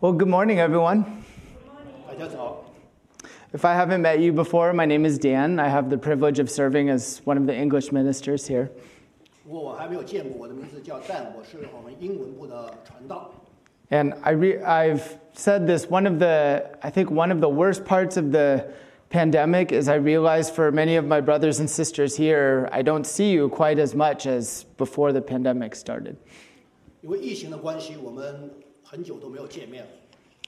Well, good morning, everyone. 大家早， If I haven't met you before, my name is Dan. I have the privilege of serving as one of the English ministers here. 如果我还没有见过，我的名字叫蛋，我是我们英文部的传道。 And I re- I've said this one of the, I think one of the worst parts of the pandemic is I realize for many of my brothers and sisters here, I don't see you quite as much as before the pandemic started, 因为疫情的关系，我们 很久都没有见面了，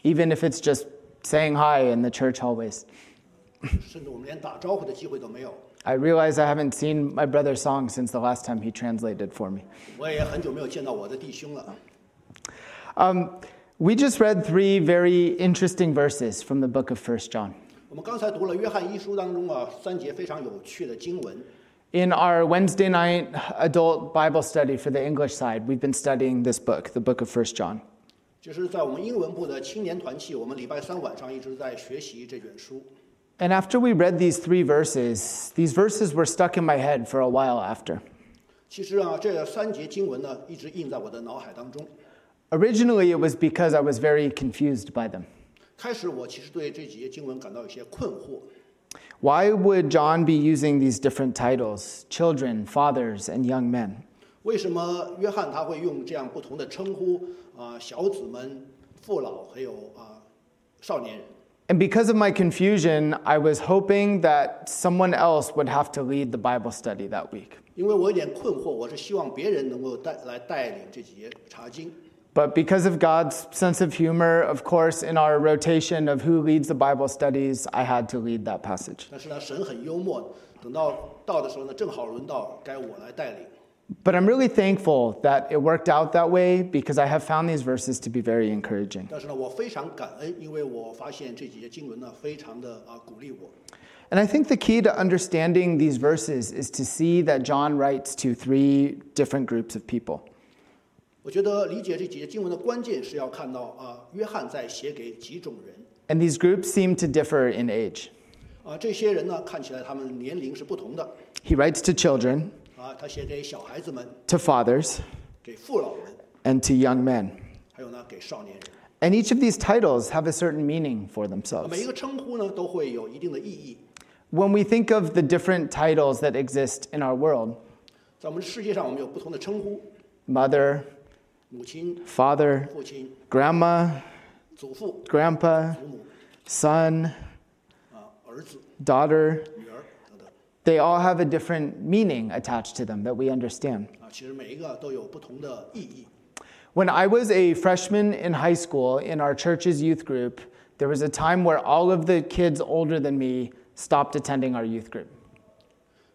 even if it's just saying hi in the church hallways. 甚至我们连打招呼的机会都没有。 I realize I haven't seen my brother's song since the last time he translated for me. 我也很久没有见到我的弟兄了。 Um, we just read three very interesting verses from the book of First John. 我们刚才读了约翰一书当中啊三节非常有趣的经文。 In our Wednesday night adult Bible study for the English side, we've been studying this book, the book of First John. 就是在我们英文部的青年团契，我们礼拜三晚上一直在学习这卷书。 And after we read these three verses, these verses were stuck in my head for a while after. 其实啊，这三节经文呢，一直印在我的脑海当中。 Originally, it was because I was very confused by them. 开始我其实对这几节经文感到有些困惑， Why would John be using these different titles children, fathers, and young men? 为什么约翰他会用这样不同的称呼 啊、小子们、父老还有啊、少年人？ And because of my confusion, I was hoping that someone else would have to lead the Bible study that week. 因为我有点困惑，我是希望别人能够带来带领这几节查经。 But because of God's sense of humor, of course, in our rotation of who leads the Bible studies, I had to lead that passage. 但是呢，神很幽默，等到到的时候呢，正好轮到该我来带领。 But I'm really thankful that it worked out that way because I have found these verses to be very encouraging. 但是呢，我非常感恩，因为我发现这几节经文呢，非常的啊鼓励我。 And I think the key to understanding these verses is to see that John writes to three different groups of people. 我觉得理解这几节经文的关键是要看到啊，约翰在写给几种人 And these groups seem to differ in age. 啊，这些人呢看起来他们年龄是不同的 He writes to children, 啊，他写给小孩子们， to fathers, 给父老们， and to young men. 还有呢给少年人。 And each of these titles have a certain meaning for 每一 themselves. 个称呼呢都会有一定的意义。 When we think of the different titles that exist in our world 在我们世界上，我们有不同的称呼： mother, 母亲、 father, 父亲、 grandma, 祖父、 grandpa, 祖母 son, 啊、儿子、 daughter, 女儿等等 they all have a different meaning attached to them that we understand. 啊，其实每一个都有不同的意义。 When I was a freshman in high school in our church's youth group, there was a time where all of the kids older than me stopped attending our youth group.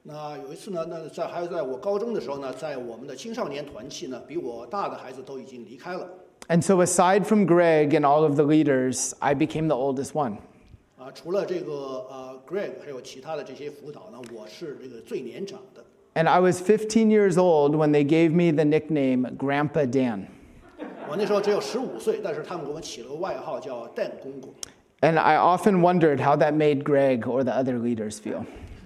那有一次呢，那在还有在我高中的时候呢，在我们的青少年团契呢，比我大的孩子都已经离开了 And so, aside from Greg and all of the leaders, I became the oldest one. 啊。除了这个呃 Greg，还有其他的这些辅导呢，我是这个最年长的。 And I was 15 years old when they gave me the nickname Grandpa Dan. 我那时候只有十五岁，但是他们给我起了个外号叫蛋公公。 And I often wondered how that made Greg or the other leaders feel.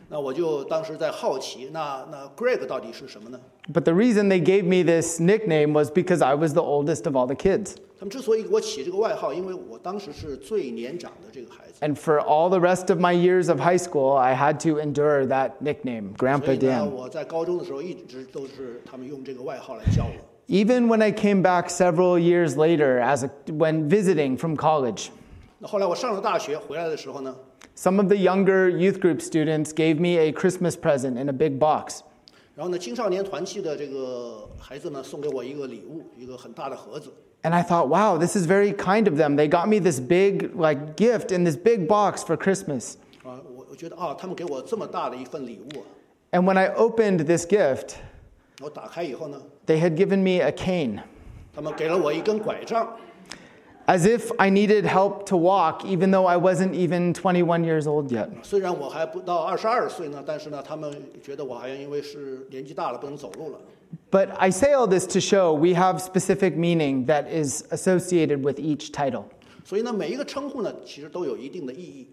那我就当时在好奇，那那 Greg 到底是什么呢？ But the reason they gave me this nickname was because I was the oldest of all the kids. 他们之所以给我起这个外号，因为我当时是最年长的这个孩子， And for all the rest of my years of high school, I had to endure that nickname, 所 Grandpa 以呢， Dan. 我在高中的时候一直都是他们用这个外号来叫我。 Even when I came back several years later as a, when visiting from college, 那后来我上了大学回来的时候呢， some of the younger youth group students gave me a Christmas present in a big box. 然后呢，青少年团契的这个孩子呢，送给我一个礼物，一个很大的盒子。 And I thought, wow, this is very kind of them. They got me this big like gift in this big box for Christmas. Uh, and when I opened this gift, they had given me a cane. As if I needed help to walk, even though I wasn't even 21 years old yet. 虽然我还不到二十二岁呢，但是呢，他们觉得我好像因为是年纪大了不能走路了。 But I say all this to show we have specific meaning that is associated with each title. 所以呢，每一个称呼呢，其实都有一定的意义。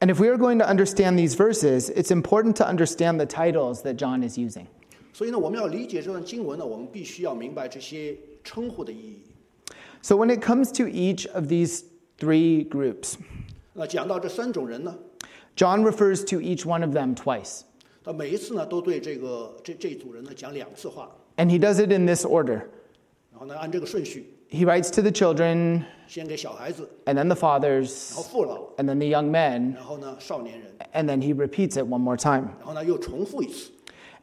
And if we are going to understand these verses, it's important to understand the titles that John is using. 所以呢，我们要理解这段经文呢，我们必须要明白这些称呼的意义。 So when it comes to each of these three groups, 那讲到这三种人呢， John refers to each one of them twice. 他每一次呢都对这个这这一组人呢讲两次话， And he does it in this order. 然后呢按这个顺序， He writes to the children, 先给小孩子， and then the 然后 fathers, 父老， and then the young men, 然后呢少年人， and then he repeats it one more time. 然后呢又重复一次。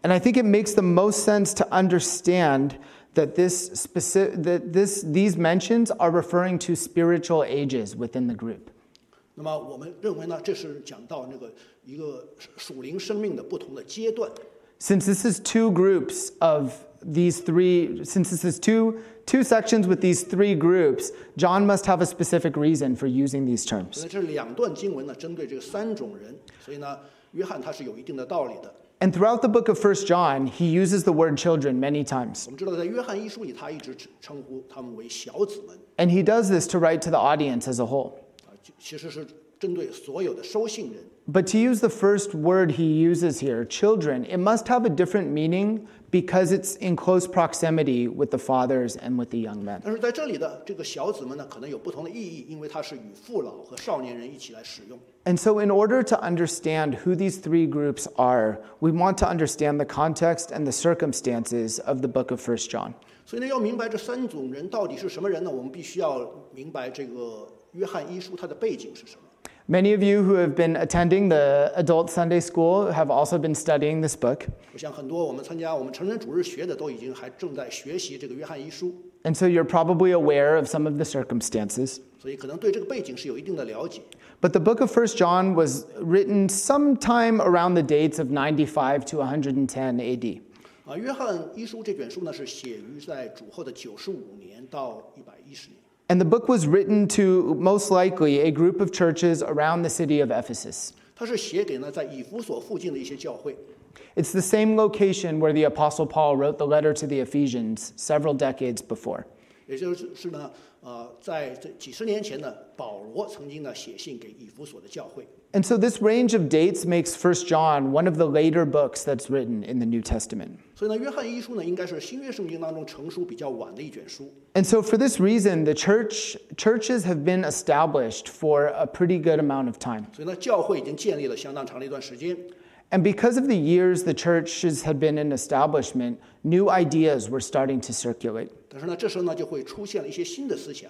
And I think it makes the most sense to understand that this specific that this these mentions are referring to spiritual ages within the group. 那么我们认为呢，这是讲到那个 一个属灵生命的不同的阶段。 Since this is two groups of these three since this is two two sections with these three groups, John must have a specific reason for using these 所 terms. 以这两段经文呢，针对这三种人，所以呢，约翰他是有一定的道理的。 And throughout the book of 1 John, he uses the word children many times. 我们知道，在约翰一书里，他一直称呼他们为小子们 And he does this to write to the audience as a whole. 啊，其其实是针对所有的收信人。 But to use the first word he uses here, children, it must have a different meaning because it's in close proximity with the fathers and with the young men. 但是在这里的这个小子们呢，可能有不同的意义，因为它是与父老和少年人一起来使用。 And so, in order to understand who these three groups are, we want to understand the context and the circumstances of the book of 1 John. 所以呢，要明白这三种人到底是什么人呢？我们必须要明白这个约翰一书它的背景是什么。 Many of you who have been attending the adult Sunday school have also been studying this book. 我想很多我们参加我们成人主日学的都已经还正在学习这个约翰一书， And so, you're probably aware of some of the circumstances. 所以可能对这个背景是有一定的了解。 But the book of 1 John was written sometime around the dates of 95 to 110 AD. 啊，约翰一书这卷书呢是写于在主后的九十五年到一百一十年。 And the book was written to most likely a group of churches around the city of Ephesus. 它是写给呢在以弗所附近的一些教会， It's the same location where the Apostle Paul wrote the letter to the Ephesians several decades before. 也就是是呢， 呃，在这几十年前呢，保罗曾经呢写信给以弗所的教会。 And so this range of dates makes 1 John one of the later books that's written in the New Testament. 所以呢，约翰一书呢应该是新约圣经当中成书比较晚的一卷书。 And so for this reason, the church churches have been established for a pretty good amount of time. 所以呢，教会已经建立了相当长的一段时间。 And because of the years the churches had been in establishment, new ideas were starting to circulate. 但是呢，这时候呢就会出现了一些新的思想。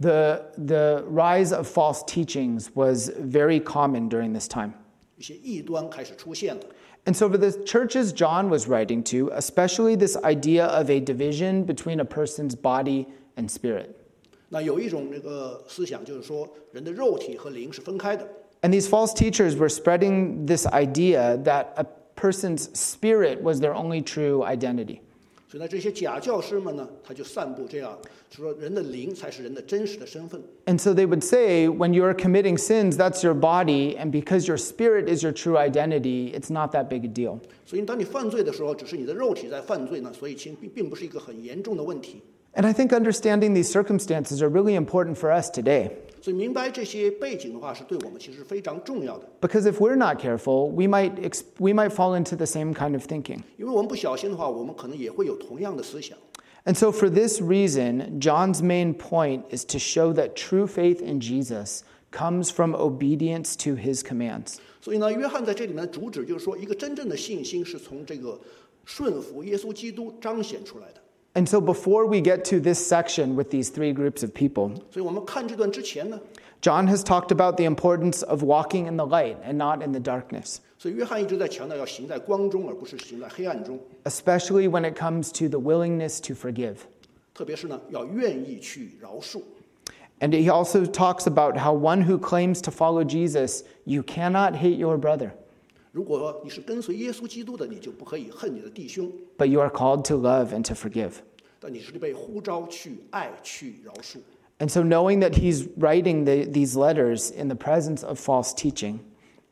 The, the rise of false teachings was very common during this time. 一些异端开始出现了。 And so, for the churches John was writing to, especially this idea of a division between a person's body and spirit. 那有一种这个思想，就是说人的肉体和灵是分开的。 And these false teachers were spreading this idea that a person's spirit was their only true identity. 所以呢，这些假教师们呢，他就散布这样，就说人的灵才是人的真实的身份。 And so they would say, when you're committing sins, that's your body, and because your spirit is your true identity, it's not that big a deal. 所以当你犯罪的时候，只是你的肉体在犯罪呢，所以其实并并不是一个很严重的问题。 And I think understanding these circumstances are really important for us today. 所以明白这些背景的话，是对我们其实非常重要的。 Because if we're not careful, we might, ex- we might fall into the same kind of thinking. 因为我们不小心的话，我们可能也会有同样的思想。 And so, for this reason, John's main point is to show that true faith in Jesus comes from obedience to his commands. 所以呢，约翰在这里面的主旨就是说，一个真正的信心是从这个顺服耶稣基督彰显出来的。 and so before we get to this section with these three groups of people, John has talked about the importance of walking in the light and not in the darkness. Especially when it comes to the willingness to forgive. And he also talks about how one who claims to follow Jesus, you cannot hate your brother. 如果你是跟随耶稣基督的，你就不可以恨你的弟兄， but you are called to love and to forgive. 但你是被呼召去爱、去饶恕。 And so, knowing that he's writing the, these letters in the presence of false teaching,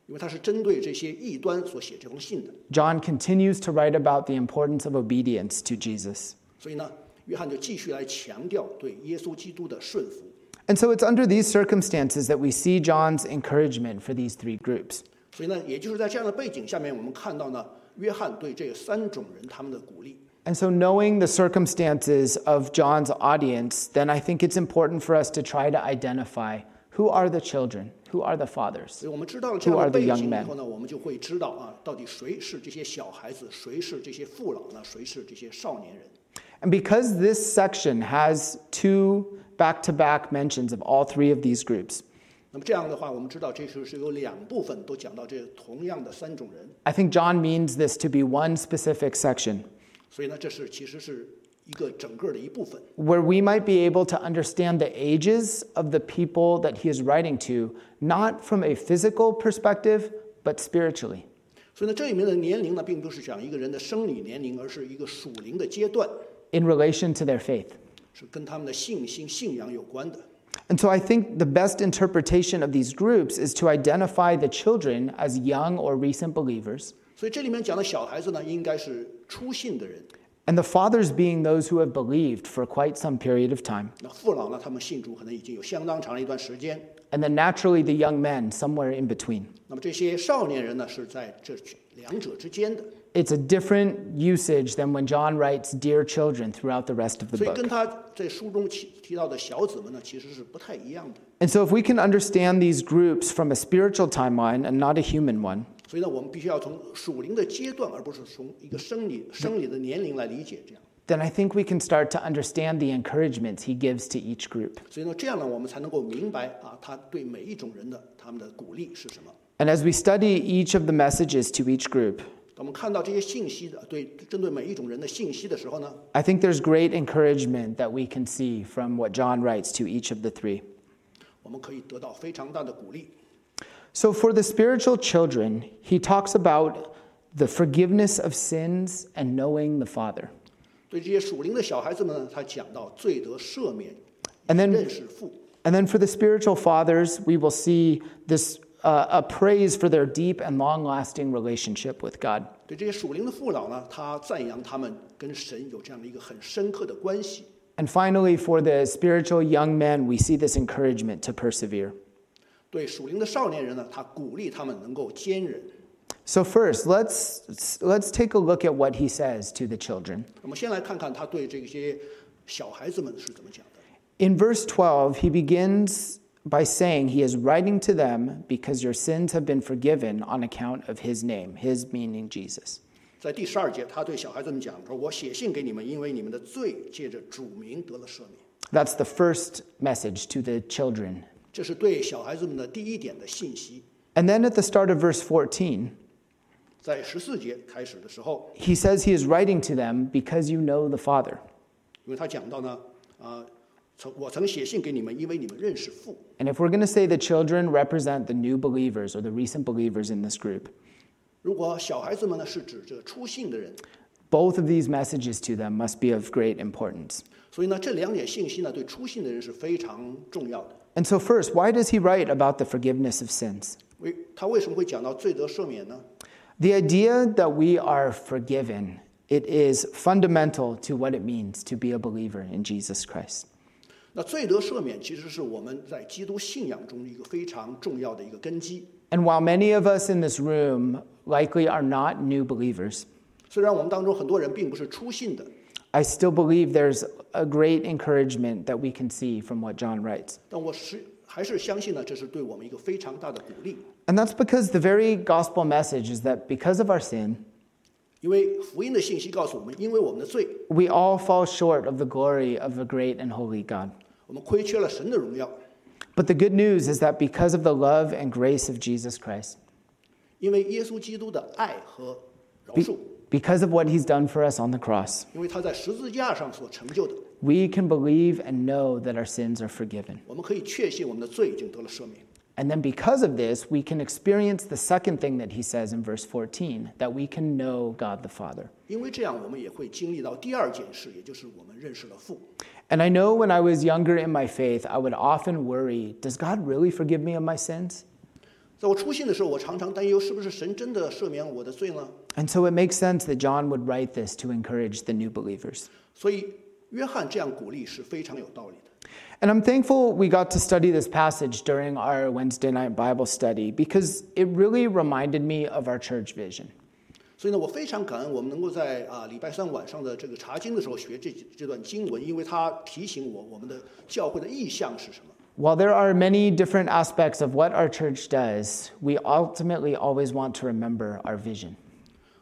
因为他是针对这些异端所写这封信的， John continues to write about the importance of obedience to Jesus. 所以呢，约翰就继续来强调对耶稣基督的顺服。 And so, it's under these circumstances that we see John's encouragement for these three groups. 所以呢，也就是在这样的背景下面，我们看到呢，约翰对这三种人他们的鼓励。 And so, knowing the circumstances of John's audience, then I think it's important for us to try to identify who are the children, who are the fathers. 所以我们知道了这样 Who 的 are the 背 young 景以 men? 后呢，我们就会知道啊，到底谁是这些小孩子，谁是这些父老呢？谁是这些少年人？ And because this section has two back to back mentions of all three of these groups, 那么这样的话，我们知道这是是有两部分都讲到这同样的三种人， I think John means this to be one specific section 所以呢，这是其实是一个整个的一部分。 where we might be able to understand the ages of the people that he is writing to, not from a physical perspective, but spiritually. 所以呢，这里面的年龄呢，并不是讲一个人的生理年龄，而是一个属灵的阶段， in relation to their faith. 是跟他们的信心、信仰有关的。 And so I think the best interpretation of these groups is to identify the children as young or recent believers, 所以这里面讲的小孩子呢，应该是初信的人； and the fathers being those who have believed for quite some period of time. 那父老呢，他们信主可能已经有相当长的一段时间。 And then naturally the young men somewhere in between. 那么这些少年人呢，是在这两者之间的。 It's a different usage than when John writes dear children throughout the rest of the 所以 book. 跟他在书中提提到的小子们呢，其实是不太一样的。 And so if we can understand these groups from a spiritual timeline and not a human one, 所以呢，我们必须要从属灵的阶段，而不是从一个生理生理的年龄来理解这样。 then I think we can start to understand the encouragements he gives to each group. 所以呢，这样呢，我们才能够明白啊，他对每一种人的他们的鼓励是什么。 And as we study each of the messages to each group, I think there's great encouragement that we can see from what John writes to each of the three. So, for the spiritual children, he talks about the forgiveness of sins and knowing the Father. And then, and then for the spiritual fathers, we will see this uh, a praise for their deep and long lasting relationship with God. 对这些属灵的父老呢，他赞扬他们跟神有这样的一个很深刻的关系。 And finally, for the spiritual young men, we see this encouragement to persevere. 对属灵的少年人呢，他鼓励他们能够坚忍。 So, first, let's, let's take a look at what he says to the children. 我们先来看看他对这些小孩子们是怎么讲的。 In verse 12, he begins by saying he is writing to them because your sins have been forgiven on account of his name, his meaning Jesus. 在第十二节，他对小孩子们讲说：“我写信给你们，因为你们的罪借着主名得了赦免。 That's the first message to the children. ”这是对小孩子们的第一点的信息。 And then at the start of verse 14, 在十四节开始的时候， he says he is writing to them because you know the Father. 因为他讲到呢，啊、曾 and if we're going to say the children represent the new believers or the recent believers in this group, both of these messages to them must be of great importance. And so, first, why does he write about the forgiveness of sins? The idea that we are forgiven, it is fundamental to what it means to be a believer in Jesus Christ. 那罪得赦免其实是我们在基督信仰中一个非常重要的一个根基。 And while many of us in this room likely are not new believers, 虽然我们当中很多人并不是初信的， I still believe there's a great encouragement that we can see from what John writes. 但我是还是相信呢，这是对我们一个非常大的鼓励。 And that's because the very gospel message is that because of our sin, 因为福音的信息告诉我们，因为我们的罪， we all fall short of the glory of a great and holy God. 我们亏缺了神的荣耀。 But the good news is that because of the love and grace of Jesus Christ, 因为耶稣基督的爱和饶 be- 恕， because of what he's done for us on the cross, 因为他在十字架上所成就的， we can believe and know that our sins are forgiven. 我们可以确信我们的罪已经得了赦免。 And then because of this, we can experience the second thing that he says in verse 14 that we can know God the Father. 因为这样，我们也会经历到第二件事，也就是我们认识了父。 And I know when I was younger in my faith, I would often worry does God really forgive me of my sins? 在我出信的时候，我常常担忧，是不是神真的赦免我的罪呢？ And so it makes sense that John would write this to encourage the new believers. 所以，约翰这样鼓励是非常有道理的。 And I'm thankful we got to study this passage during our Wednesday night Bible study because it really reminded me of our church vision. 所以呢，我非常感恩我们能够在啊礼拜三晚上的这个查经的时候学这这段经文，因为它提醒我我们的教会的意向是什么。 While there are many different aspects of what our church does, we ultimately always want to remember our vision.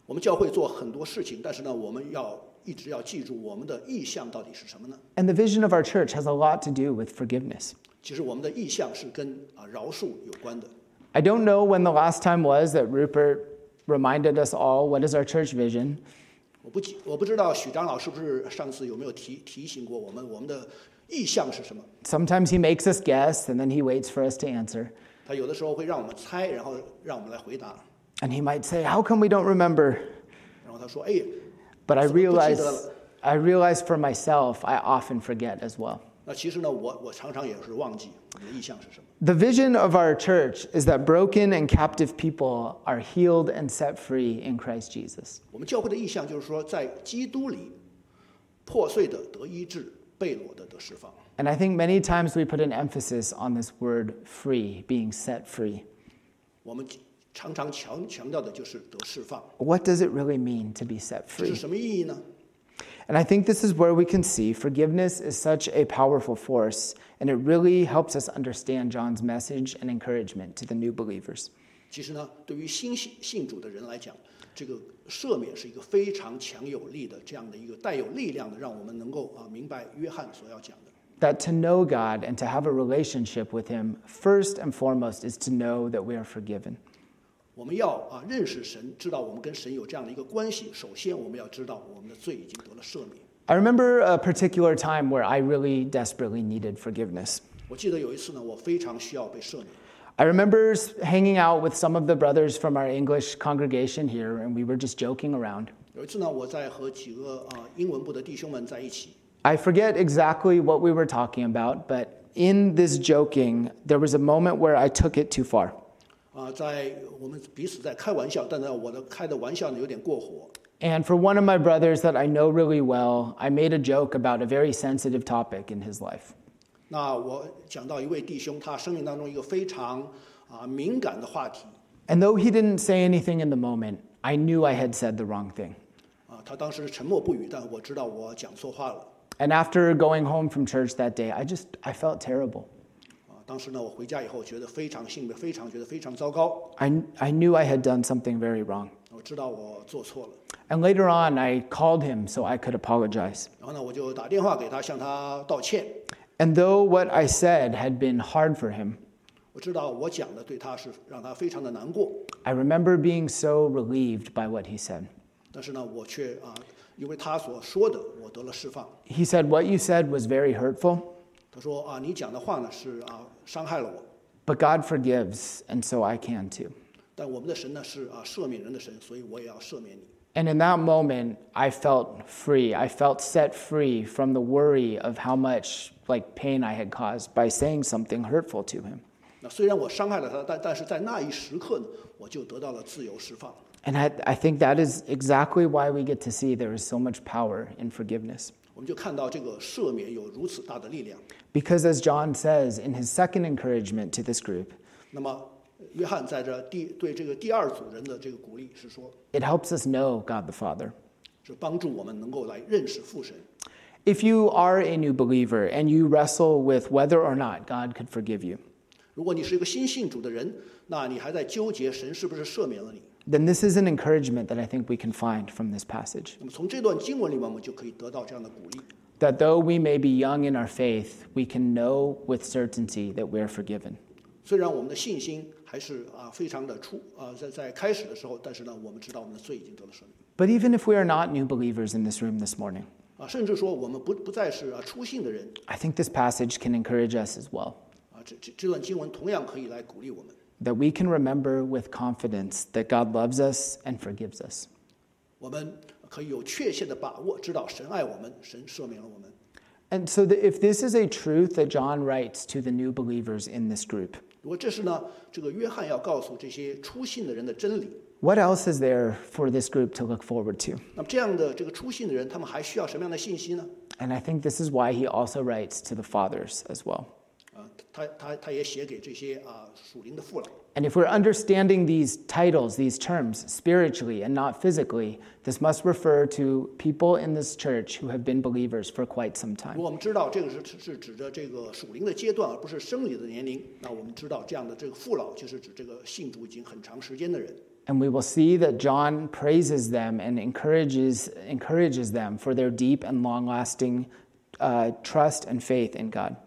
我们教会做很多事情，但是呢，我们要一直要记住我们的意向到底是什么呢？ And the vision of our church has a lot to do with forgiveness. 其实我们的意向是跟啊饶恕有关的。 I don't know when the last time was that Rupert reminded us all what is our church vision, 我不记我不知道许长老是不是上次有没有提提醒过我们，我们的意向是什么？ Sometimes he makes us guess and then he waits for us to answer. 他有的时候会让我们猜，然后让我们来回答。 And he might say, How come we don't remember? 然后他说：“哎， But I 怎么不记得 realize, 了？ I realize for myself, I often forget as well. 那其实呢，我我常常也是忘记我们的意向是什么。 The vision of our church is that broken and captive people are healed and set free in Christ Jesus. 我们教会的意向就是说，在基督里破碎的得医治，被掳的得释放。 And I think many times we put an emphasis on this word free, being set free. 我们常常强强调的就是得释放， What does it really mean to be set 这是 free? 什么意义呢？ And I think this is where we can see forgiveness is such a powerful force, and it really helps us understand John's message and encouragement to the new believers. 其实呢，对于新信信主的人来讲，这个赦免是一个非常强有力的这样的一个带有力量的，让我们能够啊明白约翰所要讲的。 That to know God and to have a relationship with Him, first and foremost, is to know that we are forgiven. 我们要啊认识神，知道我们跟神有这样的一个关系。首先，我们要知道我们的罪已经得了赦免。 I remember a particular time where I really desperately needed forgiveness. 我记得有一次呢，我非常需要被赦免。 I remember s- hanging out with some of the brothers from our English congregation here, and we were just joking around. 有一次呢，我在和几个啊英文部的弟兄们在一起， I forget exactly what we were talking about, but in this joking, there was a moment where I took it too far. 啊，在我们彼此在开玩笑，但呢，我的开的玩笑呢有点过火。 And for one of my brothers that I know really well, I made a joke about a very sensitive topic in his life. 那我讲到一位弟兄，他生命当中一个非常啊敏感的话题 And though he didn't say anything in the moment, I knew I had said the wrong thing. 啊，他当时沉默不语，但我知道我讲错话了 And after going home from church that day, I just I felt terrible. 啊。当时呢，我回家以后觉得非常性非常觉得非常糟糕， I, I knew I had done something very wrong. 我知道我做错了。 And later on, I called him so I could apologize. 然后呢，我就打电话给他，向他道歉。 And though what I said had been hard for him, 我知道我讲的对他是让他非常的难过， I remember being so relieved by what he said. 但是呢，我却啊，因为他所说的，我得了释放。 He said, What you said was very hurtful, 他说啊，你讲的话呢是啊伤害了我， but God forgives, and so I can too. 但我们的神呢是啊赦免人的神，所以我也要赦免你。 And in that moment, I felt free. I felt set free from the worry of how much like pain I had caused by saying something hurtful to him. 那虽然我伤害了他，但但是在那一时刻呢，我就得到了自由释放。 And I, I think that is exactly why we get to see there is so much power in forgiveness. 我们就看到这个赦免有如此大的力量。 Because as John says in his second encouragement to this group, 那么，约翰在这第对这个第二组人的这个鼓励是说， it helps us know God the Father. 是帮助我们能够来认识父神。 If you are a new believer and you wrestle with whether or not God could forgive you, 如果你是一个新信主的人，那你还在纠结神是不是赦免了你， then this is an encouragement that I think we can find from this passage. 那么从这段经文里面，我们就可以得到这样的鼓励。 That though we may be young in our faith, we can know with certainty that we're forgiven. 虽然我们的信心还是啊非常的初啊在在开始的时候，但是呢，我们知道我们的罪已经得了赦免 But even if we are not new believers in this room this morning, 啊，甚至说我们不不再是啊初信的人 I think this passage can encourage us as well. 啊，这这这段经文同样可以来鼓励我们。 That we can remember with confidence that God loves us and forgives us. 我们可以有确切的把握，知道神爱我们，神赦免了我们。 And so, that if this is a truth that John writes to the new believers in this group, 如果这是呢，这个约翰要告诉这些初信的人的真理， what else is there for this group to look forward to? 那么这样的这个初信的人，他们还需要什么样的信息呢？ And I think this is why he also writes to the fathers as well. And if we're understanding these titles, these terms, spiritually and not physically, this must refer to people in this church who have been believers for quite some time. And we will see that John praises them and encourages, encourages them for their deep and long lasting uh, trust and faith in God.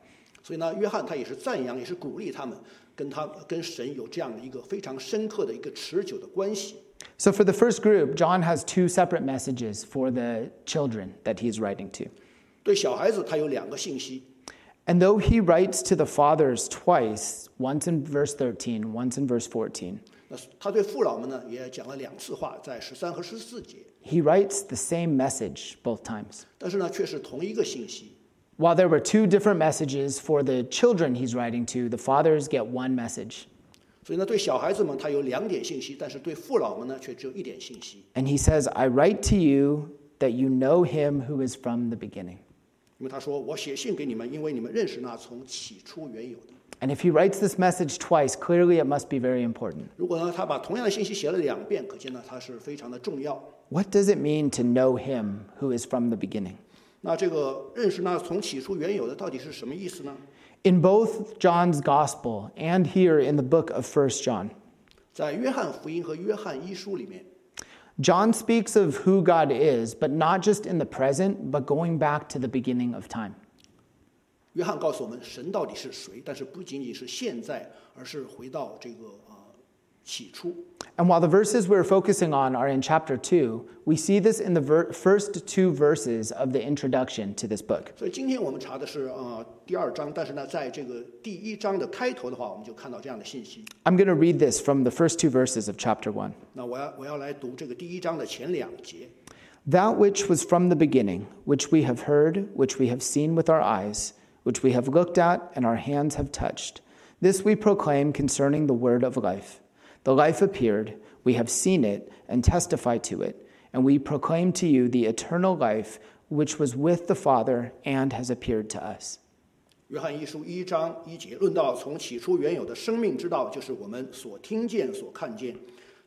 所以呢，约翰他也是赞扬，也是鼓励他们跟他跟神有这样的一个非常深刻的一个持久的关系。 So, for the first group, John has two separate messages for the children that he's writing to. 对小孩子，他有两个信息。 And though he writes to the fathers twice, once in verse 13, once in verse 14, 那他对父老们呢也讲了两次话，在十三和十四节， he writes the same message both times. 但是呢却是同一个信息。 While there were two different messages for the children he's writing to, the fathers get one message. 所以呢，对小孩子们他有两点信息，但是对父老们呢却只有一点信息。 And he says, I write to you that you know him who is from the beginning. 因为他说：“我写信给你们，因为你们认识那从起初原有的。 And if he writes this message twice, clearly it must be very important. ”如果呢，他把同样的信息写了两遍，可见呢，它是非常的重要。 What does it mean to know him who is from the beginning? 那这个认识那从起初原有的到底是什么意思呢？ In both John's gospel and here in the book of 1 John, 在约翰福音和约翰一书里面， John speaks of who God is, but not just in the present, but going back to the beginning of time. 约翰告诉我们神到底是谁，但是不仅仅是现在，而是回到这个啊、 起初。 And while the verses we're focusing on are in chapter 2, we see this in the ver- first two verses of the introduction to this book. 所以今天我们查的是啊、第二章，但是呢，在这个第一章的开头的话，我们就看到这样的信息。 I'm going to read this from the first two verses of chapter 1. 那我要我要来读这个第一章的前两节。 That which was from the beginning, which we have heard, which we have seen with our eyes, which we have looked at, and our hands have touched, this we proclaim concerning the word of life. The life appeared, we have seen it, and testify to it, and we proclaim to you the eternal life which was with the Father and has appeared to us. 约翰一书一章一节论到从起初原有的生命之道，就是我们所听见、所看见、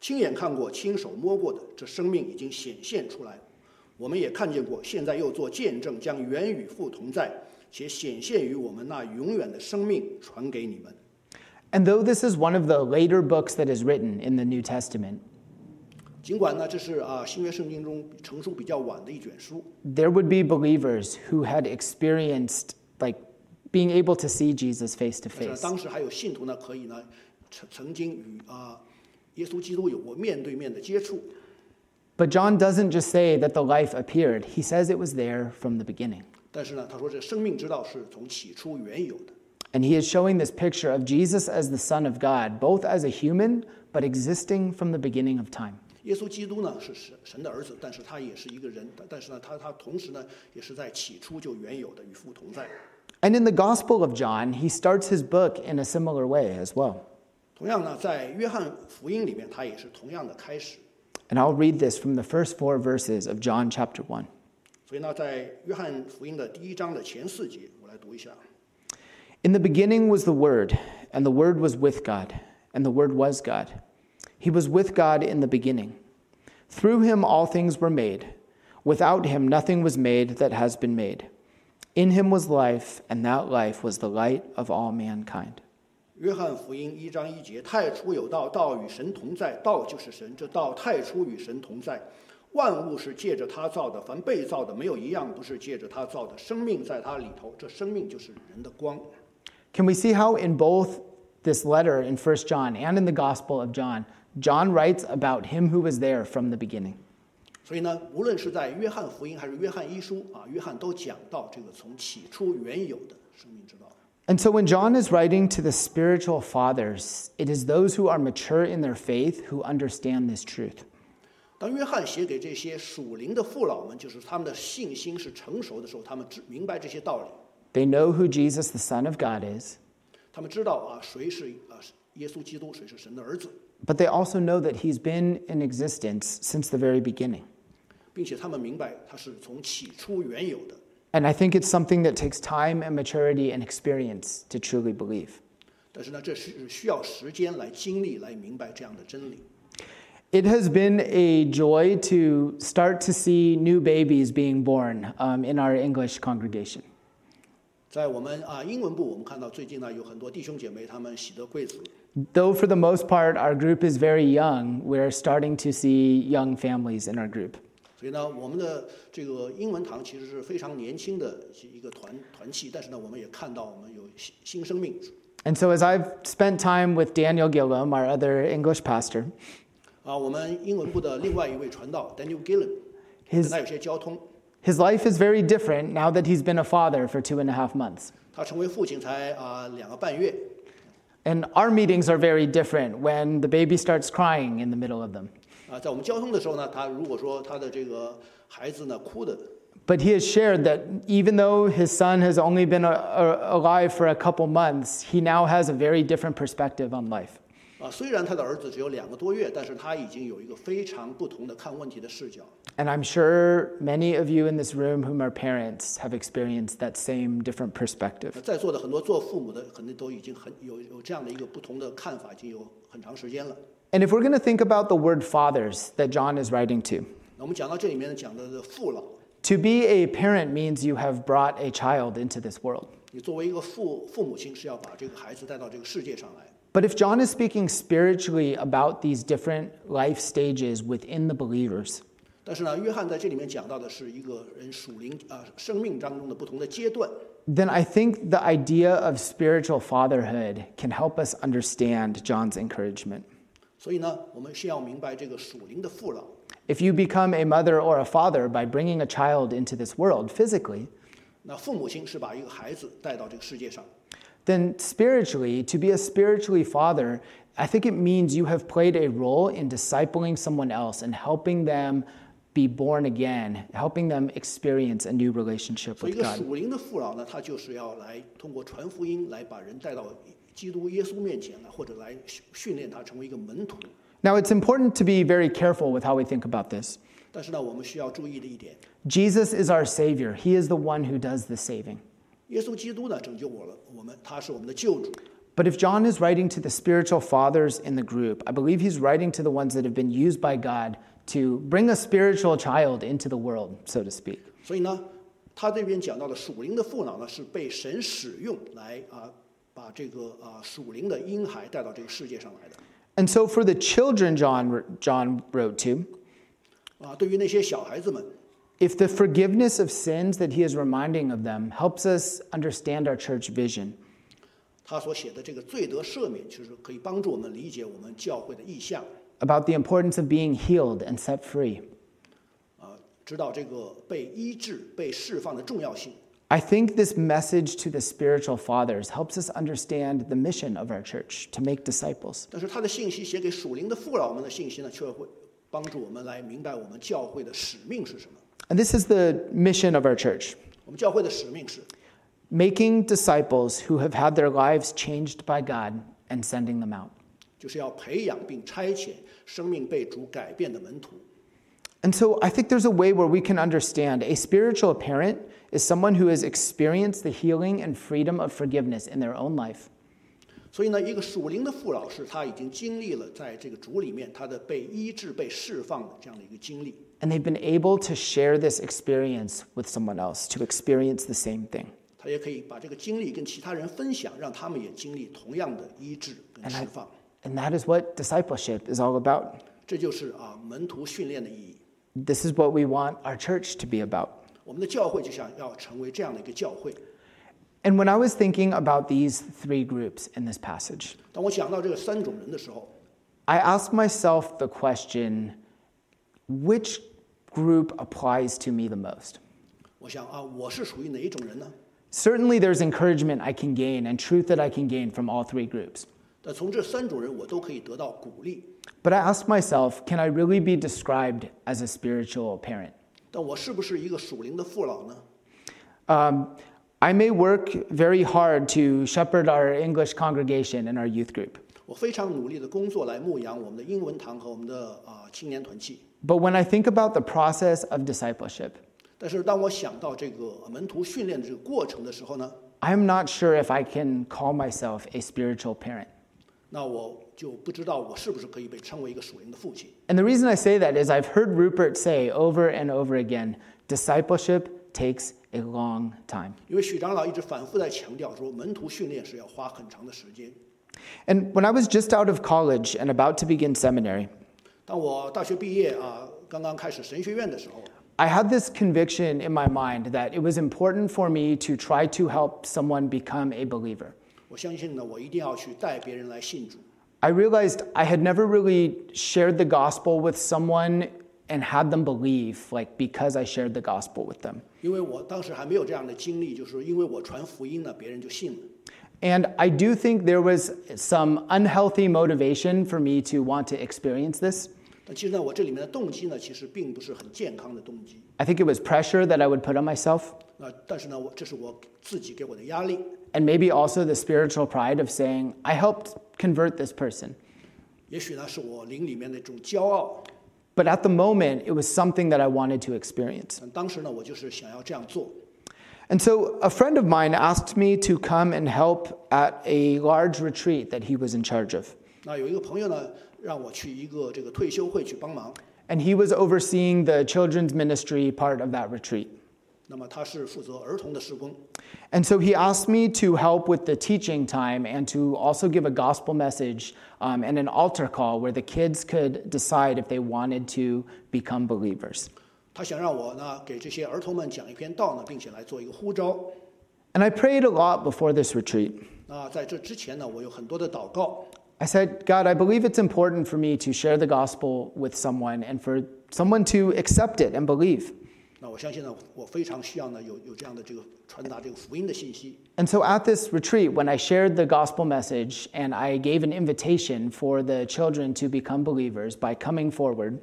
亲眼看过、亲手摸过的，这生命已经显现出来。我们也看见过，现在又做见证，将原与父同在，且显现于我们那永远的生命传给你们。 And though this is one of the later books that is written in the New Testament, 尽管呢，这是啊新约圣经中成书比较晚的一卷书， there would be believers who had experienced like being able to see Jesus face to 但是呢 face. 当时还有信徒呢，可以呢曾曾经与啊耶稣基督有过面对面的接触。 But John doesn't just say that the life appeared, he says it was there from the beginning. 但是呢，他说这生命之道是从起初原有的。 And he is showing this picture of Jesus as the Son of God, both as a human, but existing from the beginning of time. 耶稣基督呢是神神的儿子，但是他也是一个人，但但是呢，他他同时呢也是在起初就原有的，与父同在。 And in the Gospel of John, he starts his book in a similar way as well. 同样呢，在约翰福音里面，他也是同样的开始。 And I'll read this from the first four verses of John chapter 1. 所以呢，在约翰福音的第一章的前四节，我来读一下。 In the beginning was the Word, and the Word was with God, and the Word was God. He was with God in the beginning. Through him all things were made. Without him nothing was made that has been made. In him was life, and that life was the light of all mankind. 约翰福音一章一节：太初有道，道与神同在，道就是神。这道太初与神同在，万物是借着他造的，凡被造的没有一样不是借着他造的。生命在他里头，这生命就是人的光。 Can we see how in both this letter in 1 John and in the Gospel of John, John writes about him who was there from the beginning? 所以呢，无论是在约翰福音还是约翰一书啊，约翰都讲到这个从起初原有的生命之道。 And so when John is writing to the spiritual fathers, it is those who are mature in their faith who understand this truth. 当约翰写给这些属灵的父老们，就是他们的信心是成熟的时候，他们知明白这些道理， They know who Jesus, the Son of God, is, 他们知道啊谁是啊耶稣基督，谁是神的儿子， but they also know that he's been in existence since the very beginning. 并且他们明白他是从起初原有的。 And I think it's something that takes time and maturity and experience to truly believe. 但是呢，这是需要时间来经历、来明白这样的真理。 It has been a joy to start to see new babies being born um, in our English congregation. 在我们啊英文部，我们看到最近呢有很多弟兄姐妹他们喜得贵子，Though for the most part our group is very young, we're starting to see young families in our group. 所以呢，我们的这个英文堂其实是非常年轻的一个团团契，但是呢，我们也看到我们有新新生命 And so as I've spent time with Daniel Gillum, our other English pastor, 啊。我们英文部的另外一位传道 Daniel Gillen，跟他有些交通，his life is very different now that he's been a father for two and a half months. 他成为父亲才啊两个半月， And our meetings are very different when the baby starts crying in the middle of them. 啊，在我们交通的时候呢，他如果说他的这个孩子呢哭的， But he has shared that even though his son has only been a, a- alive for a couple months, he now has a very different perspective on life. 啊，虽然他的儿子只有两个多月，但是他已经有一个非常不同的看问题的视角。 And I'm sure many of you in this room whom are parents have experienced that same different perspective. 在座的很多做父母的，可能都已经很有有这样的一个不同的看法，已经有很长时间了。 And if we're going to think about the word fathers that John is writing to, 那我们讲到这里面讲的父老， to be a parent means you have brought a child into this world. 你作为一个父父母亲是要把这个孩子带到这个世界上来。 But if John is speaking spiritually about these different life stages within the believers, 但是呢，约翰在这里面讲到的是一个人属灵啊、生命当中的不同的阶段。 then I think the idea of spiritual fatherhood can help us understand John's encouragement. 所以呢，我们先要明白这个属灵的父老。 If you become a mother or a father by bringing a child into this world physically, 那父母亲是把一个孩子带到这个世界上， then spiritually, to be a spiritually father, I think it means you have played a role in discipling someone else and helping them be born again, helping them experience a new relationship 所以一 with 个 God. 属灵的父老呢，他就是要来通过传福音来把人带到基督耶稣面前来，或者来训训练他成为一个门徒。 Now, it's important to be very careful with how we think about this. 但是呢，我们需要注意的一点， Jesus is our Savior, He is the one who does the saving. 耶稣基督呢拯救我了，我们他是我们的救主。 But if John is writing to the spiritual fathers in the group, I believe he's writing to the ones that have been used by God to bring a spiritual child into the world, so to speak. 所以呢，他这边讲到的属灵的父老呢，是被神使用来啊，把这个啊属灵的婴孩带到这个世界上来的。 And so for the children John, John wrote to, 啊，对于那些小孩子们， if the forgiveness of sins that he is reminding of them helps us understand our church vision, 他所写的这个罪得赦免，其实可以帮助我们理解我们教会的意向， about the importance of being healed and set free, 啊，知道这个被医治、被释放的重要性。 I think this message to the spiritual fathers helps us understand the mission of our church to make disciples. 但是他的信息写给属灵的父老们的信息呢，却会帮助我们来明白我们教会的使命是什么。 And this is the mission of our church 我们教会的使命是 making disciples who have had their lives changed by God and sending them out. 就是要培养并差遣生命被主改变的门徒。 And so I think there's a way where we can understand a spiritual parent is someone who has experienced the healing and freedom of forgiveness in their own life. 所以呢，一个属灵的父老是他已经经历了在这个主里面他的被医治、被释放的这样的一个经历。 and they've been able to share this experience with someone else to experience the same thing. And, I, and that is what discipleship is all about. This is what we want our church to be about. And when I was thinking about these three groups in this passage, I asked myself the question which group applies to me the most? 我想啊，我是属于哪一种人呢？ Certainly, there's encouragement I can gain and truth that I can gain from all three groups. 但从这三种人，我都可以得到鼓励。 But I asked myself, can I really be described as a spiritual parent? 但我是不是一个属灵的父老呢？ Um, I may work very hard to shepherd our English congregation and our youth group. 我非常努力的工作来牧养我们的英文堂和我们的啊青年团契。 But when I think about the process of discipleship, 但是当我想到这个门徒训练的这个过程的时候呢， I'm not sure if I can call myself a spiritual parent. 那我就不知道我是不是可以被称为一个属灵的父亲。 And the reason I say that is I've heard Rupert say over and over again discipleship takes a long time. 因为许长老一直反复在强调说，门徒训练是要花很长的时间。 And when I was just out of college and about to begin seminary, 当我大学毕业啊，刚刚开始神学院的时候， I had this conviction in my mind that it was important for me to try to help someone become a believer. 我相信呢，我一定要去带别人来信主。 I realized I had never really shared the gospel with someone and had them believe, like because I shared the gospel with them. 因为我当时还没有这样的经历，就是因为我传福音呢，别人就信了。 And I do think there was some unhealthy motivation for me to want to experience this. 但其实呢，我这里面的动机呢，其实并不是很健康的动机。 I think it was pressure that I would put on myself, 那但是呢，我这是我自己给我的压力， and maybe also the spiritual pride of saying, I helped convert this person. 也许呢是我灵里面的一种骄傲。 But at the moment, it was something that I wanted to experience. 但当时呢，我就是想要这样做。 And so a friend of mine asked me to come and help at a large retreat that he was in charge of. 那有一个朋友呢，让我去一个这个退休会去帮忙。 And he was overseeing the children's ministry part of that retreat. 那么他是负责儿童的施工。 And so he asked me to help with the teaching time and to also give a gospel message um, and an altar call where the kids could decide if they wanted to become believers. 他想让我呢给这些儿童们讲一篇道呢，并且来做一个呼召。 And I prayed a lot before this retreat. 那在这之前呢，我有很多的祷告。 I said, God, I believe it's important for me to share the gospel with someone and for someone to accept it and believe. 那我相信呢，我非常需要呢有有这样的这个传达这个福音的信息。 And so at this retreat, when I shared the gospel message and I gave an invitation for the children to become believers by coming forward,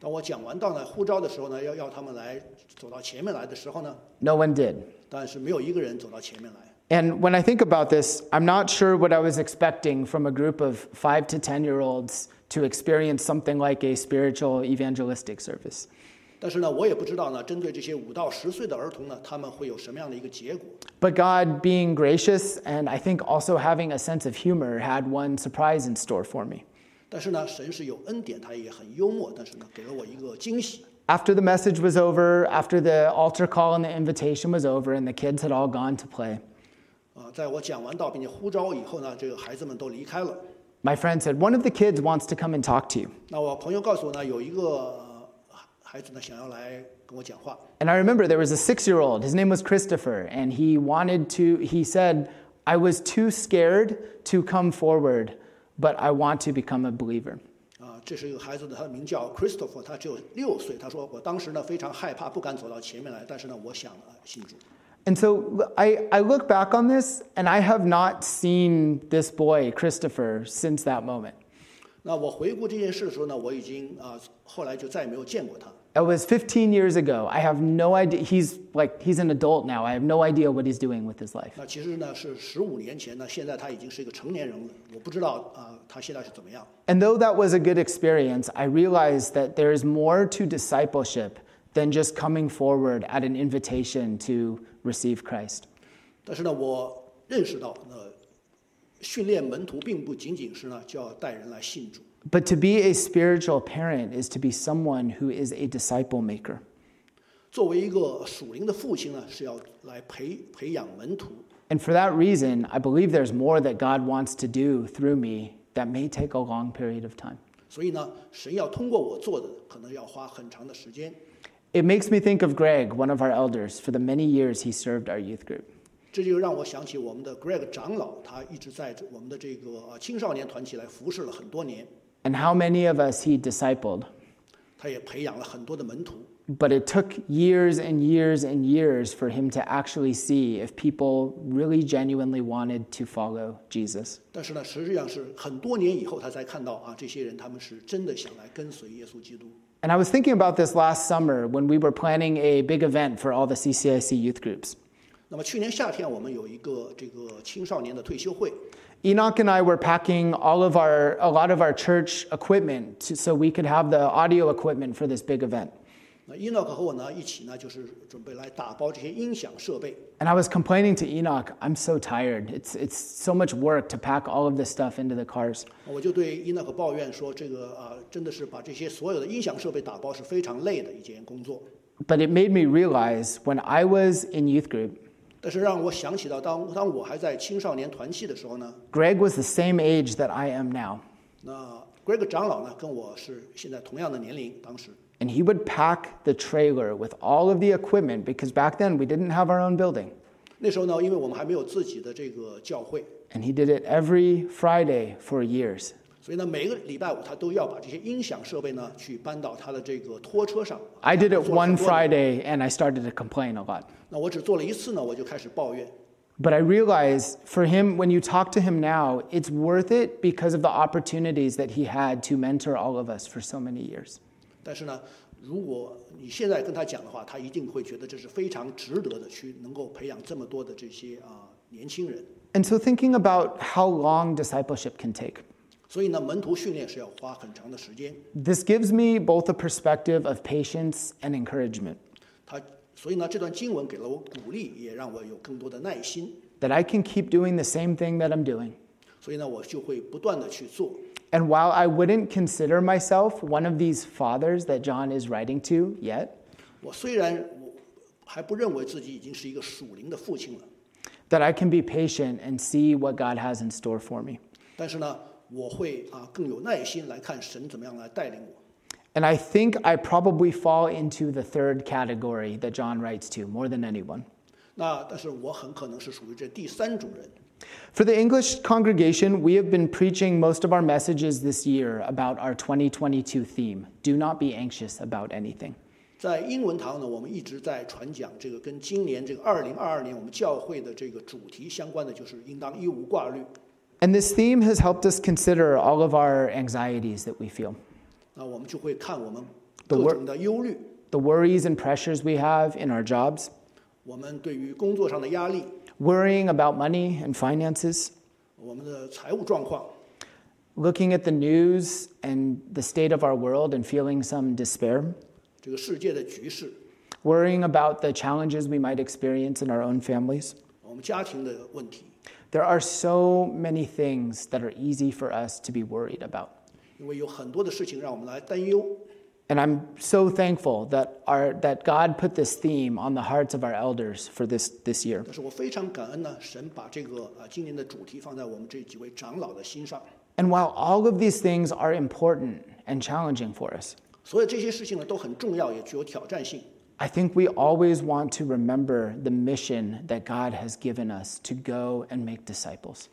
当我讲完道呢呼召的时候呢，要要他们来走到前面来的时候呢， no one did. 但是没有一个人走到前面来。 And when I think about this, I'm not sure what I was expecting from a group of five to 10 year olds to experience something like a spiritual evangelistic service. 但是呢，我也不知道呢，针对这些五到十岁的儿童呢，他们会有什么样的一个结果。 But God, being gracious and I think also having a sense of humor, had one surprise in store for me. 但是呢，神是有恩典，他也很幽默，但是呢，给了我一个惊喜。 After the message was over, after the altar call and the invitation was over, and the kids had all gone to play, 啊，在我讲完道并且呼召以后呢，这个孩子们都离开了。 my friend said, One of the kids wants to come and talk to you. 那我朋友告诉我呢，有一个呃孩子呢想要来跟我讲话。 And I remember there was a six year old, his name was Christopher, and he wanted to, he said, I was too scared to come forward, but I want to become a believer. 啊，这是一个孩子呢，他的名叫 Christopher，他只有六岁。他说我当时呢非常害怕，不敢走到前面来，但是呢，我想呃信主。 And so I, I look back on this, and I have not seen this boy, Christopher, since that moment. 那我回顾这件事的时候呢，我已经啊后来就再也没有见过他。 It was 15 years ago. I have no idea. He's like, he's an adult now. I have no idea what he's doing with his life. 那其实呢是十五年前呢，现在他已经是一个成年人了。我不知道啊他现在是怎么样。 And though that was a good experience, I realized that there is more to discipleship than just coming forward at an invitation to receive Christ. 但是呢，我认识到，呃，训练门徒并不仅仅是呢就要带人来信主， But to be a spiritual parent is to be someone who is a disciple maker. 作为一个属灵的父亲呢，是要来培培养门徒。 And for that reason, I believe there's more that God wants to do through me that may take a long period of time. 所以呢，神要通过我做的，可能要花很长的时间。 It makes me think of Greg, one of our elders, for the many years he served our youth group. 这就让我想起我们的 Greg 长老，他一直在我们的这个呃青少年团体来服侍了很多年， and how many of us he discipled. 他也培养了很多的门徒。 But it took years and years and years for him to actually see if people really genuinely wanted to follow Jesus. 但是呢，实际上是很多年以后，他才看到啊，这些人他们是真的想来跟随耶稣基督。 And I was thinking about this last summer when we were planning a big event for all the CCIC youth groups. 那么去年夏天，我们有一个这个青少年的退休会， Enoch and I were packing all of our, a lot of our church equipment to, so we could have the audio equipment for this big event. 那伊诺克和我呢一起呢，就是准备来打包这些音响设备。 And I was complaining to Enoch, I'm so tired. It's, it's so much work to pack all of this stuff into the cars. 我就对伊诺克抱怨说，这个啊，真的是把这些所有的音响设备打包是非常累的一件工作。 But it made me realize when I was in youth group, 但是让我想起到当当我还在青少年团契的时候呢， Greg was the same age that I am now. 那 Greg 长老呢跟我是现在同样的年龄，当时 And he would pack the trailer with all of the equipment because back then we didn't have our own building. 那时候呢，因为我们还没有自己的这个教会， And he did it every Friday for years. 所以呢，每个礼拜五他都要把这些音响设备呢去搬到他的这个拖车上。 I did it 做了很 one 多年 Friday and I started to complain a lot. 那我只做了一次呢，我就开始抱怨。 But I realize for him, when you talk to him now, it's worth it because of the opportunities that he had to mentor all of us for so many years. 但是呢，如果你现在跟他讲的话，他一定会觉得这是非常值得的，去能够培养这么多的这些啊年轻人。 And so, thinking about how long discipleship can take, 所以呢，门徒训练是要花很长的时间。 this gives me both a perspective of patience and encouragement 他所以呢，这段经文给了我鼓励，也让我有更多的耐心。 that I can keep doing the same thing that I'm doing. 所以呢，我就会不断的去做。 And while I wouldn't consider myself one of these fathers that John is writing to yet, 我虽然我还不认为自己已经是一个属灵的父亲了， that I can be patient and see what God has in store for me. 但是呢， 我会啊更有耐心来看神怎么样来带领我。 And I think I probably fall into the third category that John writes to more than anyone. 那但是我很可能是属于这第三种人。 For the English congregation, we have been preaching most of our messages this year about our 2022 theme do not be anxious about anything. 在英文堂呢，我们一直在传讲这个跟今年这个二零二二年我们教会的这个主题相关的，就是应当一无挂虑。 And this theme has helped us consider all of our anxieties that we feel, 那我们就会看我们 The 各 wor- 种的忧虑， the worries and pressures we have in our jobs, 我们对于工作上的压力， worrying about money and finances, 我们的财务状况， looking at the news and the state of our world and feeling some despair, 这个世界的局势， worrying about the challenges we might experience in our own families. 我们家庭的问题。 There are so many things that are easy for us to be worried about. 因为有很多的事情让我们来担忧， And I'm so thankful that, our, that God put this theme on the hearts of our elders for this, this year. 但是我非常感恩呢，神把这个啊今年的主题放在我们这几位长老的心上。 And while all of these things are important and challenging for us, 所有这些事情呢都很重要，也具有挑战性。 I think we always want to remember the mission that God has given us to go and make disciples.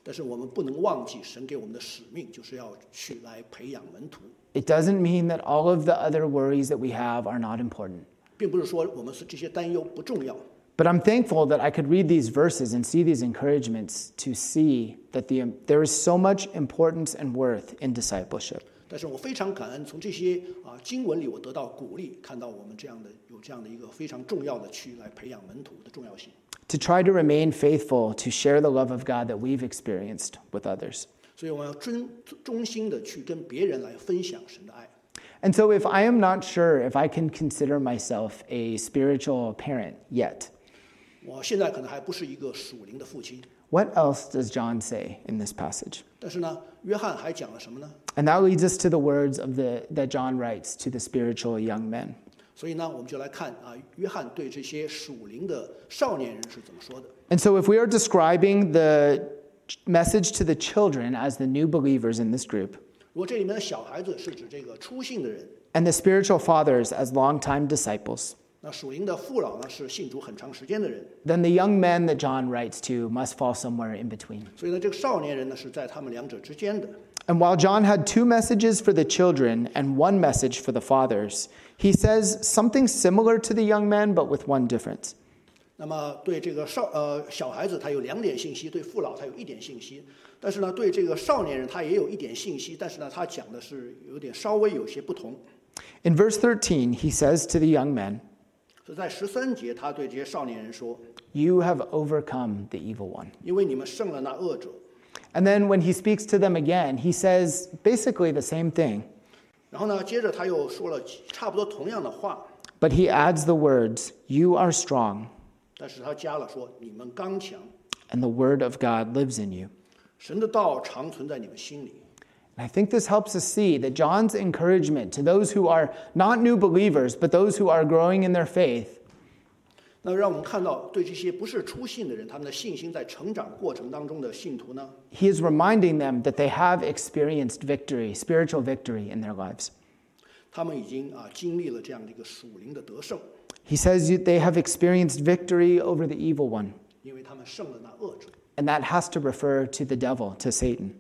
It doesn't mean that all of the other worries that we have are not important. But I'm thankful that I could read these verses and see these encouragements to see that the, there is so much importance and worth in discipleship. 但是我非常感恩，从这些啊经文里我得到鼓励，看到我们这样的有这样的一个非常重要的去来培养门徒的重要性。 To try to remain faithful to share the love of God that we've experienced with others. 所以我们要真衷心的去跟别人来分享神的爱。 And so, if I am not sure if I can consider myself a spiritual parent yet, 我现在可能还不是一个属灵的父亲， what else does John say in this passage? 但是呢，约翰还讲了什么呢？ And that leads us to the words of the, that John writes to the spiritual young men. 所以呢，我们就来看啊，约翰对这些属灵的少年人是怎么说的。 And so, if we are describing the message to the children as the new believers in this group, 如果这里面的小孩子是指这个初信的人， and the spiritual fathers as longtime disciples, 那属灵的父老呢是信主很长时间的人， then the young men that John writes to must fall somewhere in between. 所以呢，这个少年人呢是在他们两者之间的。 And while John had two messages for the children and one message for the fathers, he says something similar to the young men, but with one difference. 那么对这个少呃小孩子他有两点信息，对父老他有一点信息，但是呢对这个少年人他也有一点信息，但是呢他讲的是有点稍微有些不同。 In verse 13, he says to the young men, 所以在十三节他对这些少年人说 You have overcome the evil one.：“ 因为你们胜了那恶者。 And then when he speaks to them again, he says basically the same thing. ”然后呢，接着他又说了差不多同样的话， But he adds the words, You are strong, 但是他加了说你们刚强， and the word of God lives in you. 神的道常存在你们心里。 And I think this helps us see that John's encouragement to those who are not new believers, but those who are growing in their faith, 那让我们看到，对这些不是初信的人，他们的信心在成长过程当中的信徒呢， he is reminding them that they have experienced victory, spiritual victory in their lives. 他们已经啊经历了这样的一个属灵的得胜， He says you- they have experienced victory over the evil one, 因为他们胜了那恶者。 and that has to refer to the devil, to Satan.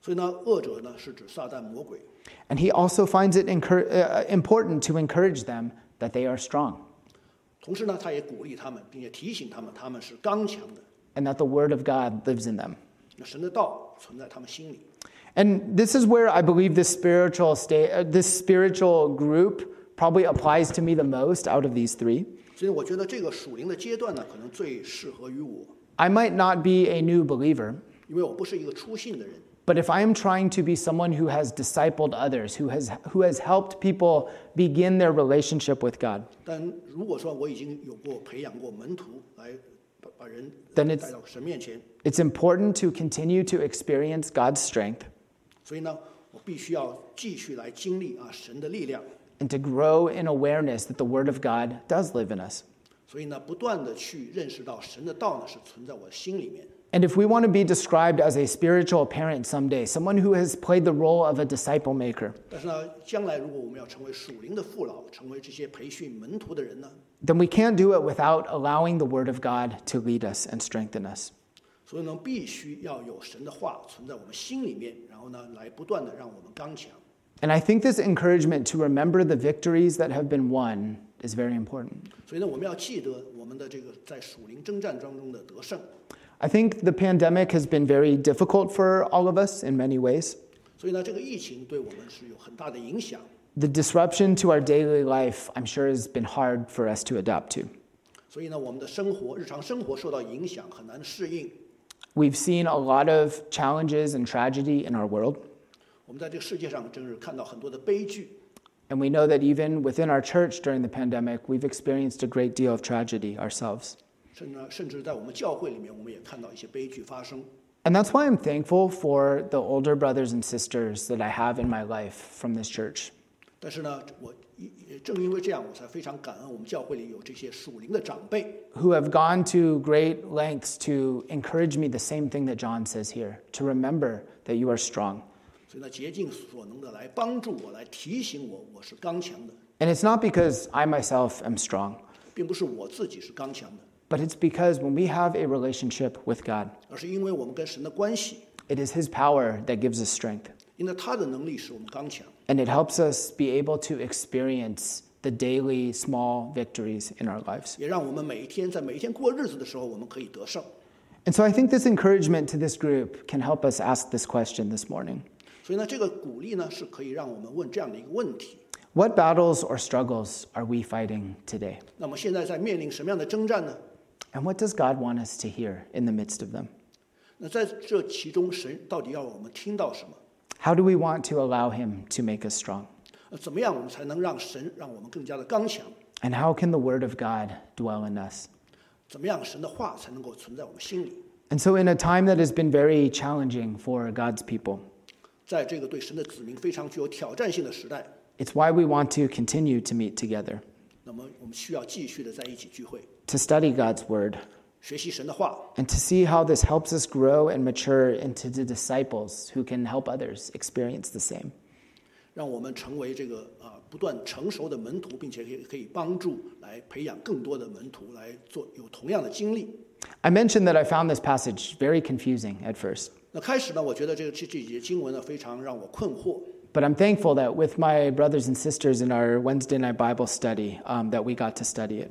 所以呢，恶者呢是指撒旦魔鬼。 And he also finds it encour- uh, important to encourage them that they are strong 同时呢，他也鼓励他们，并且提醒他们，他们是刚强的。 and that the word of God lives in them. 那神的道存在他们心里。 And this is where I believe this spiritual state, uh, this spiritual group probably applies to me the most out of these three. 所以我觉得这个属灵的阶段呢，可能最适合于我， I might not be a new believer, 因为我不是一个初信的人。 but if I am trying to be someone who has discipled others, who has who has helped people begin their relationship with God, 但如果说我已经有过培养过门徒来把把人 Then it's- 带到神面前， it's important to continue to experience God's strength 所以呢，我必须要继续来经历啊神的力量。 and to grow in awareness that the word of God does live in us. 所以呢，不断的去认识到神的道呢是存在我心里面。 And if we want to be described as a spiritual parent someday, someone who has played the role of a disciple maker, 但是呢，将来如果我们要成为属灵的父老，成为这些培训门徒的人呢， then we can't do it without allowing the Word of God to lead us and strengthen us. 所以呢，必须要有神的话存在我们心里面，然后呢，来不断的让我们刚强。 And I think this encouragement to remember the victories that have been won is very important. 所以呢，我们要记得我们的这个在属灵征战当中的得胜。 I think the pandemic has been very difficult for all of us in many ways. 所以呢，这个疫情对我们是有很大的影响。 The disruption to our daily life, I'm sure, has been hard for us to adapt to. 所以呢，我们的生活、日常生活受到影响，很难适应。 We've seen a lot of challenges and tragedy in our world. 我们在这个世界上真是看到很多的悲剧， And we know that even within our church during the pandemic, we've experienced a great deal of tragedy ourselves. 甚至甚至在我们教会里面，我们也看到一些悲剧发生。 And that's why I'm thankful for the older brothers and sisters that I have in my life from this church. 但是呢，我也也正因为这样，我才非常感恩我们教会里有这些属灵的长辈， who have gone to great lengths to encourage me the same thing that John says here to remember that you are strong. 所以呢，竭尽所能的来帮助我，来提醒我我是刚强的， And it's not because I myself am strong, 并不是我自己是刚强的， but it's because when we have a relationship with God, it is His power that gives us strength. And it helps us be able to experience the daily small victories in our lives. And so I think this encouragement to this group can help us ask this question this morning. What battles or struggles are we fighting today? 那么现在在面临什么样的征战呢？ And what does God want us to hear in the midst of them? 那在这其中，神到底要我们听到什么？ How do we want to allow Him to make us strong? 呃怎么样我们才能让神让我们更加的刚强？ And how can the Word of God dwell in us? 怎么样神的话才能够存在我们心里？ And so, in a time that has been very challenging for God's people, 在这个对神的子民非常具有挑战性的时代， it's why we want to continue to meet together, 那么我们需要继续的在一起聚会， to study God's Word, 学习神的话， and to see how this helps us grow and mature into the disciples who can help others experience the same. 让我们成为这个啊不断成熟的门徒，并且可以可以帮助来培养更多的门徒来做有同样的经历。 I mentioned that I found this passage very confusing at first, 那开始呢，我觉得这个这这几节经文呢非常让我困惑， but I'm thankful that with my brothers and sisters in our Wednesday night Bible study, um, that we got to study it.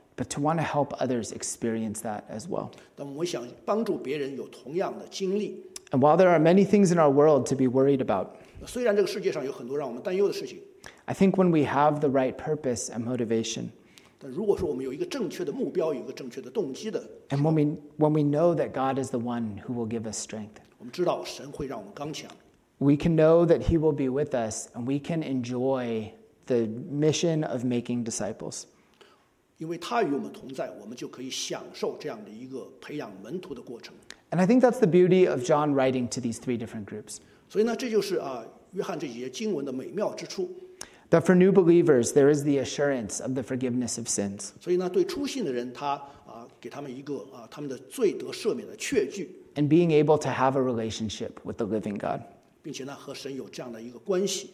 but to want to help others experience that as well. 但我们想帮助别人有同样的经历。 And while there are many things in our world to be worried about, 虽然这个世界上有很多让我们担忧的事情， I think when we have the right purpose and motivation, 但如果说我们有一个正确的目标，有一个正确的动机的， and when we, when we know that God is the one who will give us strength, 我们知道神会让我们刚强。 we can know that He will be with us and we can enjoy the mission of making disciples. 因为他与我们同在，我们就可以享受这样的一个培养门徒的过程。 And I think that's the beauty of John writing to these three different groups. 所以呢，这就是啊，约翰这几节经文的美妙之处。 That for new believers, there is the assurance of the forgiveness of sins. 所以呢，对初信的人，他啊，给他们一个啊，他们的罪得赦免的确据， and being able to have a relationship with the living God. 并且呢，和神有这样的一个关系。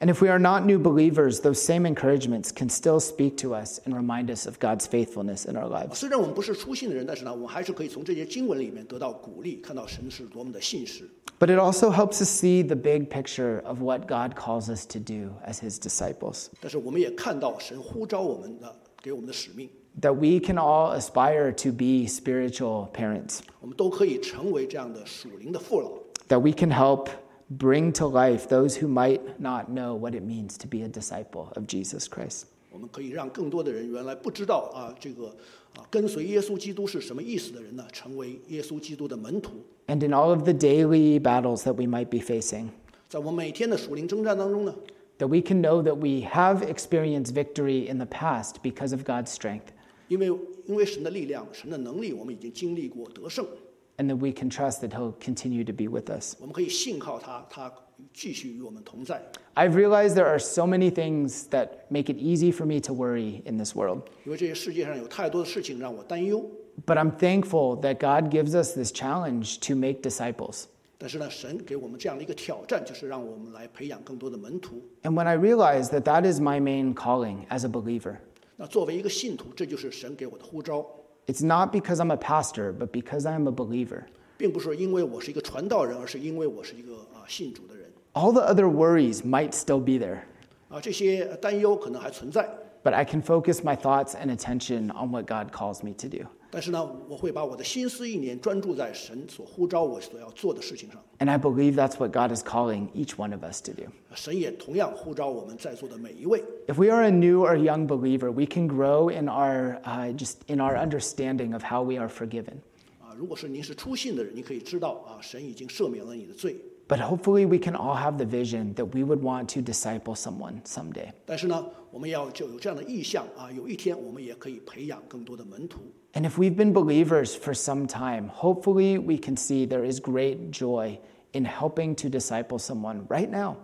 And if we are not new believers, those same encouragements can still speak to us and remind us of God's faithfulness in our lives. 虽然我们不是初信的人，但是呢，我们还是可以从这些经文里面得到鼓励，看到神是多么的信实。 But it also helps us see the big picture of what God calls us to do as his disciples. 但是我们也看到神呼召我们的给我们的使命， That we can all aspire to be spiritual parents. 我们都可以成为这样的属灵的父老， That we can help bring to life those who might not know what it means to be a disciple of Jesus Christ. 我们可以让更多的人原来不知道啊这个啊跟随耶稣基督是什么意思的人呢，成为耶稣基督的门徒。 And in all of the daily battles that we might be facing, 在我们每天的属灵征战当中呢， that we can know that we have experienced victory in the past because of God's strength, 因为因为神的力量、神的能力，我们已经经历过得胜， and that we can trust that He'll continue to be with us. 我们可以信靠他，他继续与我们同在。 I've realized there are so many things that make it easy for me to worry in this world, 因为这些世界上有太多的事情让我担忧， but I'm thankful that God gives us this challenge to make disciples. 但是呢，神给我们这样的一个挑战，就是让我们来培养更多的门徒。 And when I realize that that is my main calling as a believer, 那作为一个信徒，这就是神给我的呼召， it's not because I'm a pastor, but because I'm a believer. 并不是因为我是一个传道人，而是因为我是一个啊信主的人。 All the other worries might still be there, 啊，这些担忧可能还存在， but I can focus my thoughts and attention on what God calls me to do. 但是呢，我会把我的心思意念专注在神所呼召我所要做的事情上。 And I believe that's what God is calling each one of us to do. 神也同样呼召我们在座的每一位。 If we are a new or young believer, we can grow in our uh, just in our understanding of how we are forgiven. 啊，如果是您是初信的人，你可以知道啊，神已经赦免了你的罪。 But hopefully, we can all have the vision that we would want to disciple someone someday. 但是呢，我们要就有这样的意向啊，有一天我们也可以培养更多的门徒。 And if we've been believers for some time, hopefully, we can see there is great joy in helping to disciple someone right now.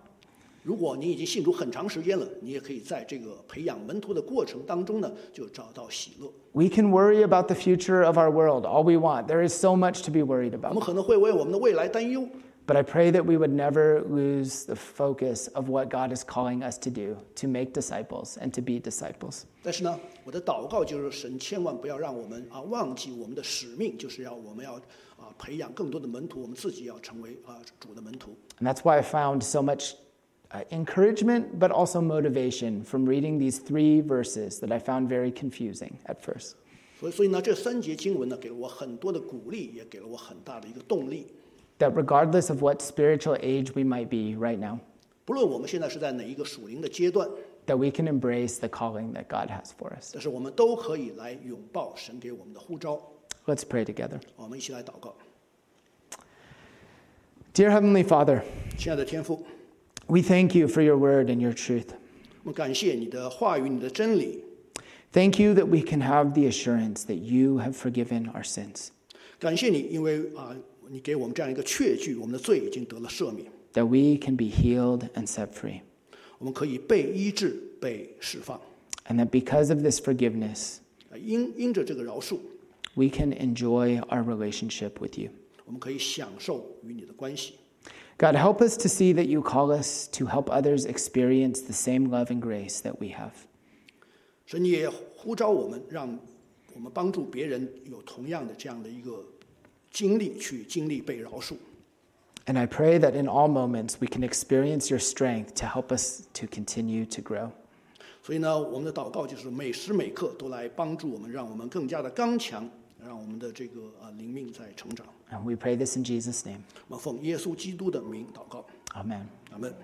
如果你已经信主很长时间了，你也可以在这个培养门徒的过程当中呢，就找到喜乐。 We can worry about the future of our world all we want. There is so much to be worried 我 about. 们可能会为我们的未来担忧， But I pray that we would never lose the focus of what God is calling us to do to make disciples and to be disciples. 但是呢，我的祷告就是神千万不要让我们啊忘记我们的使命，就是要我们要啊培养更多的门徒，我们自己要成为啊主的门徒。 And that's why I found so much uh, encouragement, but also motivation from reading these three verses that I found very confusing at first. 所以，所以呢，这三节经文呢，给了我很多的鼓励，也给了我很大的一个动力。 That regardless of what spiritual age we might be right now, 不论我们现在是在哪一个属灵的阶段， that we can embrace the calling that God has for us. 但是我们都可以来拥抱神给我们的呼召。 Let's pray together. 我们一起来祷告， Dear Heavenly Father, 亲爱的天父， we thank you for your word and your truth. 我们感谢你的话语、你的真理， Thank you that we can have the assurance that you have forgiven our sins, 感谢你，因为啊， 你给我们这样一个确据，我们的罪已经得了赦免， that we can be healed and set free, 我们可以被医治、被释放。 and that because of this forgiveness, 啊，因因着这个饶恕， we can enjoy our relationship with you. 我们可以享受与你的关系。 God, help us to see that you call us to help others experience the same love and grace that we have. 神，你也呼召我们，让我们帮助别人有同样的这样的一个 经历，去经历被饶恕。 And I pray that in all moments we can experience your strength to help us to continue to grow. 所以呢，我们的祷告就是每时每刻都来帮助我们，让我们更加的刚强，让我们的这个啊灵命在成长。 And we pray this in Jesus' name. 我们奉耶稣基督的名祷告， Amen. 阿门。